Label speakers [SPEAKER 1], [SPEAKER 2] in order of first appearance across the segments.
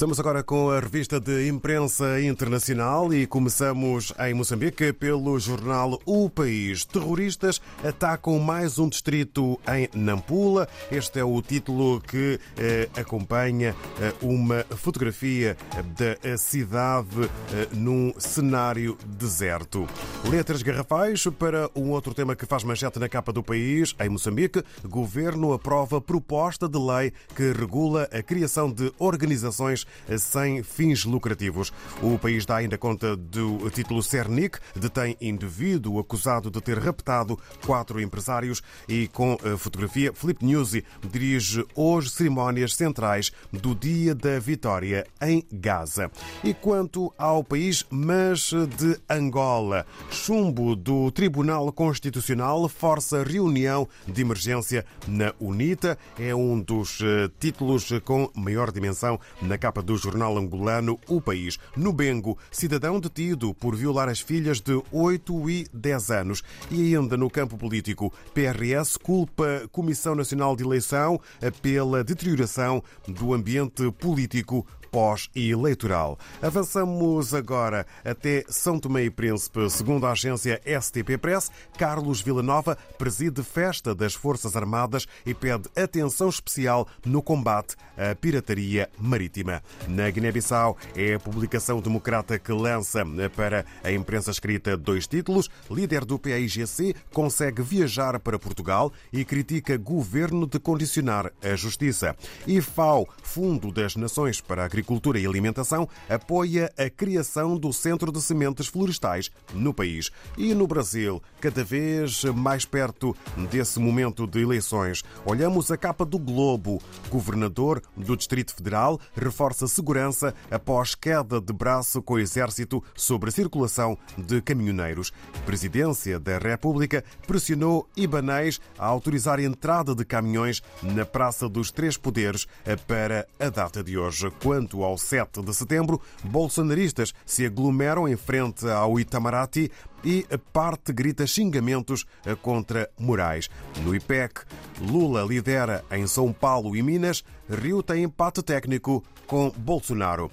[SPEAKER 1] Estamos agora com a revista de imprensa internacional e começamos em Moçambique pelo jornal O País. Terroristas atacam mais um distrito em Nampula. Este é o título que eh, acompanha eh, uma fotografia da cidade eh, num cenário deserto. Letras garrafais para um outro tema que faz manchete na capa do país. Em Moçambique, governo aprova proposta de lei que regula a criação de organizações sem fins lucrativos. O país dá ainda conta do título Cernic, detém indivíduo acusado de ter raptado quatro empresários e com a fotografia, Felipe Nuzzi dirige hoje cerimónias centrais do Dia da Vitória em Gaza. E quanto ao país, mas de Angola, chumbo do Tribunal Constitucional força reunião de emergência na UNITA. É um dos eh, títulos com maior dimensão na capa do jornal angolano O País. No Bengo, cidadão detido por violar as filhas de 8 e 10 anos. E ainda no campo político, PRS culpa Comissão Nacional de Eleição pela deterioração do ambiente político pós-eleitoral. Avançamos agora até São Tomé e Príncipe. Segundo a agência STP Press, Carlos Villanova preside festa das Forças Armadas e pede atenção especial no combate à pirataria marítima. Na Guiné-Bissau, é a publicação democrata que lança para a imprensa escrita dois títulos. Líder do PAIGC consegue viajar para Portugal e critica governo de condicionar a justiça. E FAO, Fundo das Nações para a Agricultura e Alimentação, apoia a criação do Centro de Sementes Florestais no país. E no Brasil, cada vez mais perto desse momento de eleições, olhamos a capa do Globo. Governador do Distrito Federal reforça segurança após queda de braço com o Exército sobre a circulação de caminhoneiros. Presidência da República pressionou Ibanês a autorizar a entrada de caminhões na Praça dos Três Poderes para a data de hoje. Quanto ao 7 de setembro, bolsonaristas se aglomeram em frente ao Itamaraty e a parte grita xingamentos contra Moraes. No IPEC, Lula lidera em São Paulo e Minas, Rio tem empate técnico com Bolsonaro.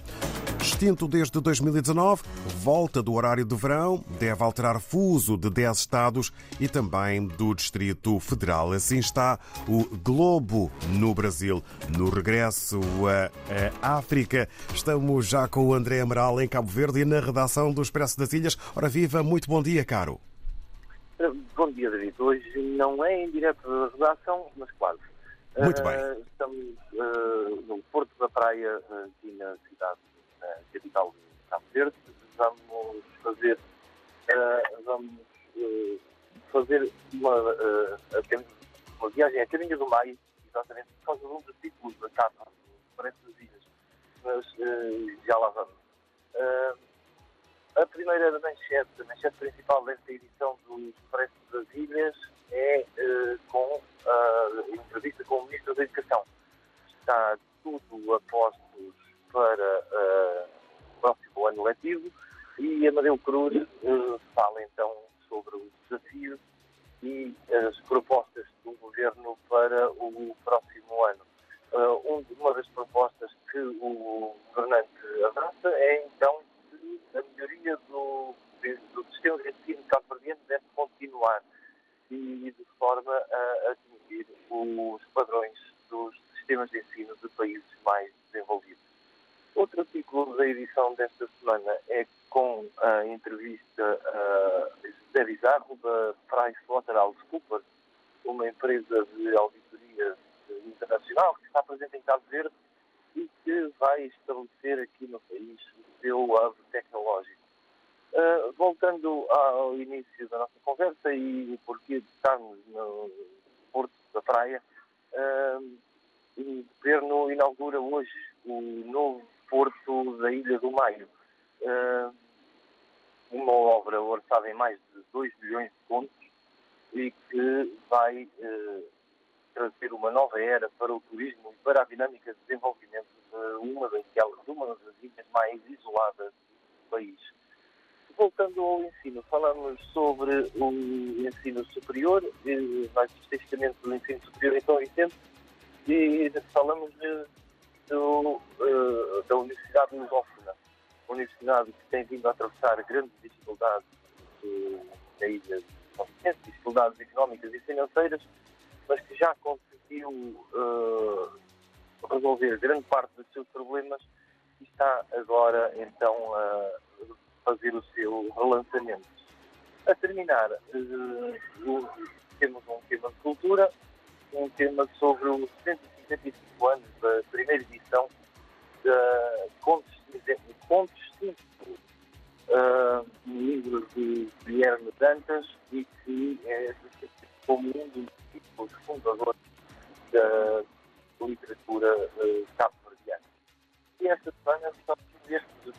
[SPEAKER 1] Extinto desde 2019, volta do horário de verão, deve alterar fuso de 10 estados e também do Distrito Federal. Assim está o Globo no Brasil. No regresso à África, estamos já com o André Amaral em Cabo Verde e na redação do Expresso das Ilhas. Ora viva, muito bom dia, caro.
[SPEAKER 2] Bom dia, David. Hoje não é em direto da redação, mas quase.
[SPEAKER 1] Muito bem.
[SPEAKER 2] Uh, estamos uh, no Porto da Praia, aqui na cidade na capital de Cabo Verde. Vamos fazer, uh, vamos, uh, fazer uma, uh, uma viagem a caminho do Maio, exatamente por causa de um dos títulos da capa Expresso das Ilhas. Mas já lá vamos. a primeira manchete, a manchete principal desta edição do Expresso das Ilhas é com a entrevista com o Ministro da Educação. Está tudo a postos para uh, o próximo ano letivo e Amadeu Cruz uh, fala então sobre o desafio e as propostas do Governo para o próximo ano. Uh, uma das propostas que o governante avança é então que a melhoria do, do sistema de ensino cabo-verdiano deve continuar e de forma a atingir os padrões dos sistemas de ensino de países mais desenvolvidos. Outro artigo edição desta semana é com a entrevista a José Bizarro da PricewaterhouseCoopers, uma empresa de auditoria internacional que está presente em Cabo Verde e que vai estabelecer aqui no país o seu hub tecnológico. Uh, voltando ao início da nossa conversa e porquê de estarmos no Porto da Praia, uh, o Governo inaugura hoje o novo Porto da Ilha do Maio. Uh, uma obra orçada em mais de 2 milhões de contos e que vai uh, trazer uma nova era para o turismo e para a dinâmica de desenvolvimento de uma daquelas, uma das ilhas mais isoladas do país. Voltando ao ensino, falamos sobre o ensino superior, mais especificamente do ensino superior em São Vicente, e falamos de do, uh, da Universidade Lusófona, uma universidade que tem vindo a atravessar grandes dificuldades na ilha de dificuldades económicas e financeiras, mas que já conseguiu uh, resolver grande parte dos seus problemas e está agora então a fazer o seu relançamento. A terminar, uh, temos um tema de cultura, um tema sobre os 155 de Guilherme Dantas e que é como um dos títulos fundadores da literatura uh, cabo-verdiana. E esta semana são estes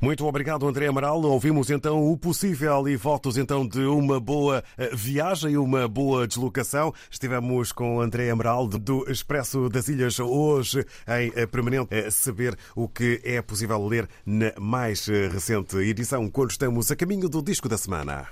[SPEAKER 1] Muito obrigado, André Amaral. Ouvimos então o possível e votos então de uma boa eh, viagem, uma boa deslocação. Estivemos com André Amaral do Expresso das Ilhas hoje em eh, permanente a saber o que é possível ler na mais eh, recente edição, quando estamos a caminho do disco da semana.